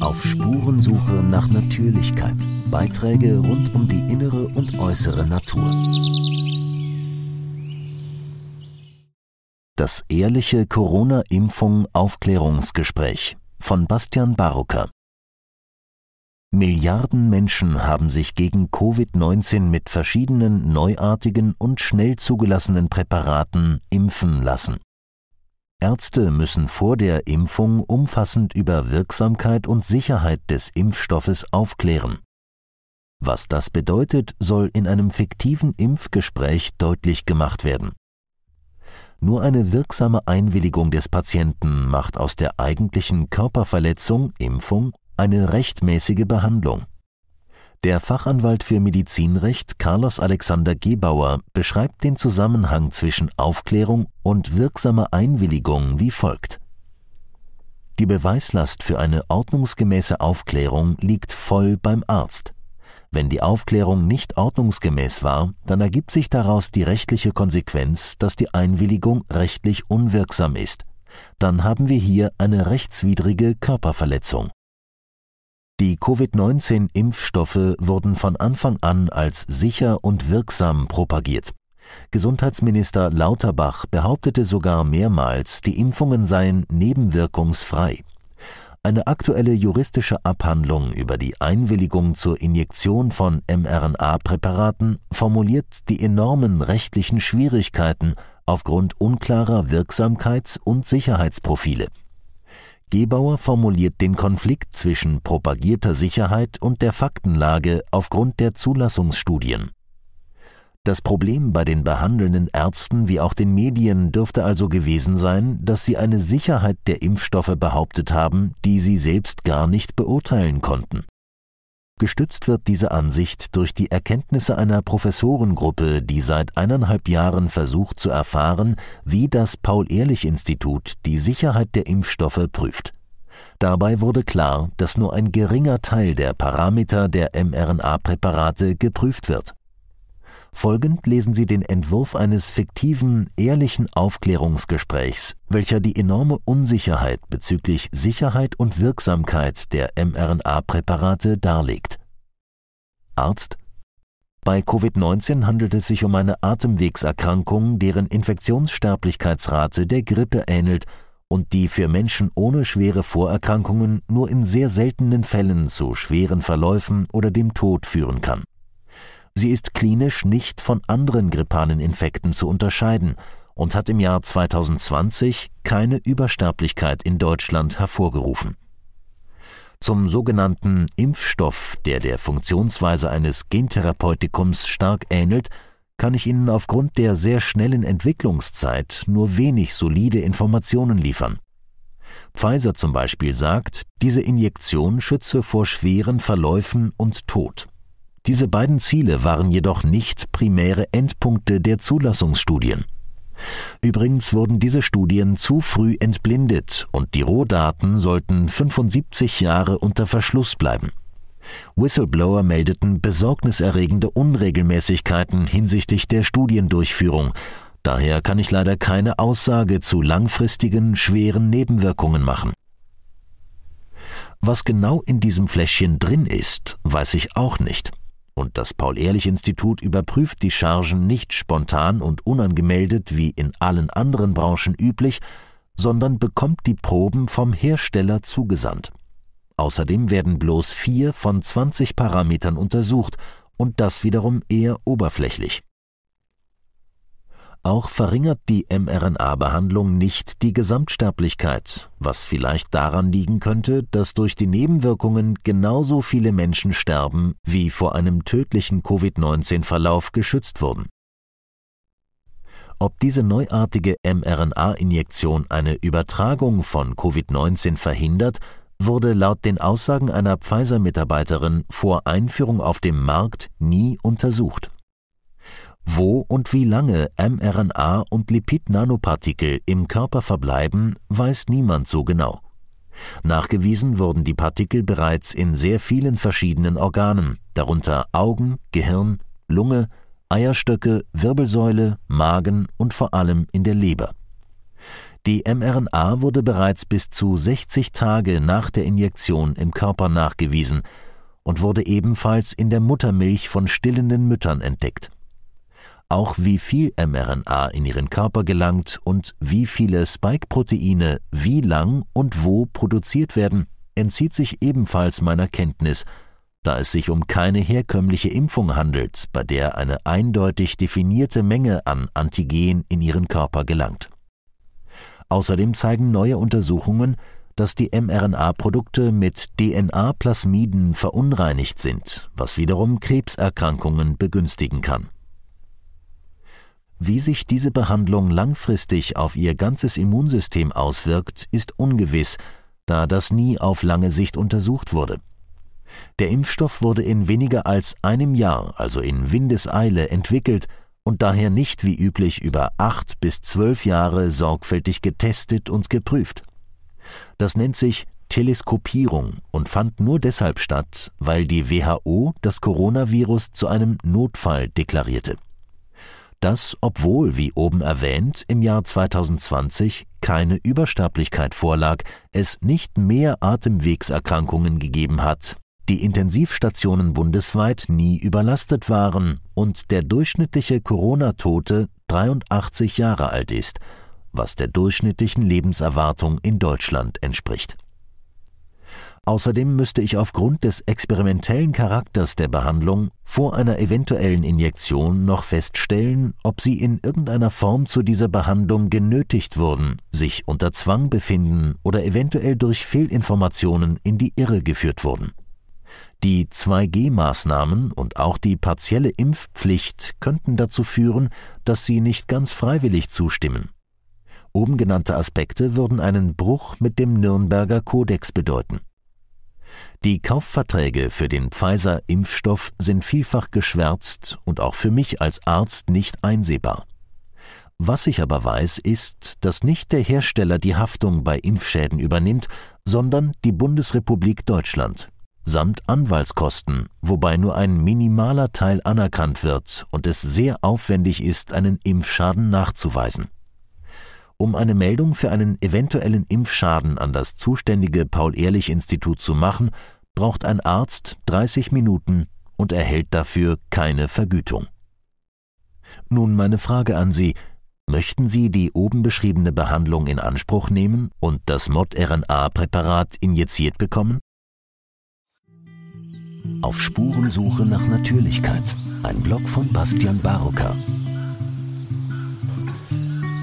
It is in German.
Auf Spurensuche nach Natürlichkeit. Beiträge rund um die innere und äußere Natur. Das ehrliche Corona-Impfung-Aufklärungsgespräch von Bastian Barucker. Milliarden Menschen haben sich gegen Covid-19 mit verschiedenen neuartigen und schnell zugelassenen Präparaten impfen lassen. Ärzte müssen vor der Impfung umfassend über Wirksamkeit und Sicherheit des Impfstoffes aufklären. Was das bedeutet, soll in einem fiktiven Impfgespräch deutlich gemacht werden. Nur eine wirksame Einwilligung des Patienten macht aus der eigentlichen Körperverletzung Impfung eine rechtmäßige Behandlung. Der Fachanwalt für Medizinrecht Carlos Alexander Gebauer beschreibt den Zusammenhang zwischen Aufklärung und wirksamer Einwilligung wie folgt. Die Beweislast für eine ordnungsgemäße Aufklärung liegt voll beim Arzt. Wenn die Aufklärung nicht ordnungsgemäß war, dann ergibt sich daraus die rechtliche Konsequenz, dass die Einwilligung rechtlich unwirksam ist. Dann haben wir hier eine rechtswidrige Körperverletzung. Die Covid-19-Impfstoffe wurden von Anfang an als sicher und wirksam propagiert. Gesundheitsminister Lauterbach behauptete sogar mehrmals, die Impfungen seien nebenwirkungsfrei. Eine aktuelle juristische Abhandlung über die Einwilligung zur Injektion von mRNA-Präparaten formuliert die enormen rechtlichen Schwierigkeiten aufgrund unklarer Wirksamkeits- und Sicherheitsprofile. Gebauer formuliert den Konflikt zwischen propagierter Sicherheit und der Faktenlage aufgrund der Zulassungsstudien. Das Problem bei den behandelnden Ärzten wie auch den Medien dürfte also gewesen sein, dass sie eine Sicherheit der Impfstoffe behauptet haben, die sie selbst gar nicht beurteilen konnten. Gestützt wird diese Ansicht durch die Erkenntnisse einer Professorengruppe, die seit eineinhalb Jahren versucht zu erfahren, wie das Paul-Ehrlich-Institut die Sicherheit der Impfstoffe prüft. Dabei wurde klar, dass nur ein geringer Teil der Parameter der mRNA-Präparate geprüft wird. Folgend lesen Sie den Entwurf eines fiktiven, ehrlichen Aufklärungsgesprächs, welcher die enorme Unsicherheit bezüglich Sicherheit und Wirksamkeit der mRNA-Präparate darlegt. Arzt bei Covid-19 handelt es sich um eine Atemwegserkrankung, deren Infektionssterblichkeitsrate der Grippe ähnelt und die für Menschen ohne schwere Vorerkrankungen nur in sehr seltenen Fällen zu schweren Verläufen oder dem Tod führen kann. Sie ist klinisch nicht von anderen grippalen Infekten zu unterscheiden und hat im Jahr 2020 keine Übersterblichkeit in Deutschland hervorgerufen. Zum sogenannten Impfstoff, der der Funktionsweise eines Gentherapeutikums stark ähnelt, kann ich Ihnen aufgrund der sehr schnellen Entwicklungszeit nur wenig solide Informationen liefern. Pfizer zum Beispiel sagt, diese Injektion schütze vor schweren Verläufen und Tod. Diese beiden Ziele waren jedoch nicht primäre Endpunkte der Zulassungsstudien. Übrigens wurden diese Studien zu früh entblindet und die Rohdaten sollten 75 Jahre unter Verschluss bleiben. Whistleblower meldeten besorgniserregende Unregelmäßigkeiten hinsichtlich der Studiendurchführung. Daher kann ich leider keine Aussage zu langfristigen, schweren Nebenwirkungen machen. Was genau in diesem Fläschchen drin ist, weiß ich auch nicht und das Paul-Ehrlich-Institut überprüft die Chargen nicht spontan und unangemeldet wie in allen anderen Branchen üblich, sondern bekommt die Proben vom Hersteller zugesandt. Außerdem werden bloß vier von 20 Parametern untersucht und das wiederum eher oberflächlich. Auch verringert die mRNA-Behandlung nicht die Gesamtsterblichkeit, was vielleicht daran liegen könnte, dass durch die Nebenwirkungen genauso viele Menschen sterben, wie vor einem tödlichen Covid-19-Verlauf geschützt wurden. Ob diese neuartige mRNA-Injektion eine Übertragung von Covid-19 verhindert, wurde laut den Aussagen einer Pfizer-Mitarbeiterin vor Einführung auf dem Markt nie untersucht. Wo und wie lange mRNA und Lipid-Nanopartikel im Körper verbleiben, weiß niemand so genau. Nachgewiesen wurden die Partikel bereits in sehr vielen verschiedenen Organen, darunter Augen, Gehirn, Lunge, Eierstöcke, Wirbelsäule, Magen und vor allem in der Leber. Die mRNA wurde bereits bis zu 60 Tage nach der Injektion im Körper nachgewiesen und wurde ebenfalls in der Muttermilch von stillenden Müttern entdeckt. Auch wie viel mRNA in ihren Körper gelangt und wie viele Spike-Proteine wie lang und wo produziert werden, entzieht sich ebenfalls meiner Kenntnis, da es sich um keine herkömmliche Impfung handelt, bei der eine eindeutig definierte Menge an Antigen in ihren Körper gelangt. Außerdem zeigen neue Untersuchungen, dass die mRNA-Produkte mit DNA-Plasmiden verunreinigt sind, was wiederum Krebserkrankungen begünstigen kann. Wie sich diese Behandlung langfristig auf ihr ganzes Immunsystem auswirkt, ist ungewiss, da das nie auf lange Sicht untersucht wurde. Der Impfstoff wurde in weniger als einem Jahr, also in Windeseile, entwickelt und daher nicht wie üblich über acht bis zwölf Jahre sorgfältig getestet und geprüft. Das nennt sich Teleskopierung und fand nur deshalb statt, weil die WHO das Coronavirus zu einem Notfall deklarierte dass, obwohl, wie oben erwähnt, im Jahr 2020 keine Übersterblichkeit vorlag, es nicht mehr Atemwegserkrankungen gegeben hat, die Intensivstationen bundesweit nie überlastet waren und der durchschnittliche Corona-Tote 83 Jahre alt ist, was der durchschnittlichen Lebenserwartung in Deutschland entspricht. Außerdem müsste ich aufgrund des experimentellen Charakters der Behandlung vor einer eventuellen Injektion noch feststellen, ob sie in irgendeiner Form zu dieser Behandlung genötigt wurden, sich unter Zwang befinden oder eventuell durch Fehlinformationen in die Irre geführt wurden. Die 2G-Maßnahmen und auch die partielle Impfpflicht könnten dazu führen, dass sie nicht ganz freiwillig zustimmen. Oben genannte Aspekte würden einen Bruch mit dem Nürnberger Kodex bedeuten. Die Kaufverträge für den Pfizer-Impfstoff sind vielfach geschwärzt und auch für mich als Arzt nicht einsehbar. Was ich aber weiß, ist, dass nicht der Hersteller die Haftung bei Impfschäden übernimmt, sondern die Bundesrepublik Deutschland samt Anwaltskosten, wobei nur ein minimaler Teil anerkannt wird und es sehr aufwendig ist, einen Impfschaden nachzuweisen. Um eine Meldung für einen eventuellen Impfschaden an das zuständige Paul-Ehrlich-Institut zu machen, braucht ein Arzt 30 Minuten und erhält dafür keine Vergütung. Nun meine Frage an Sie, möchten Sie die oben beschriebene Behandlung in Anspruch nehmen und das Mod-RNA-Präparat injiziert bekommen? Auf Spurensuche nach Natürlichkeit. Ein Blog von Bastian Barocker.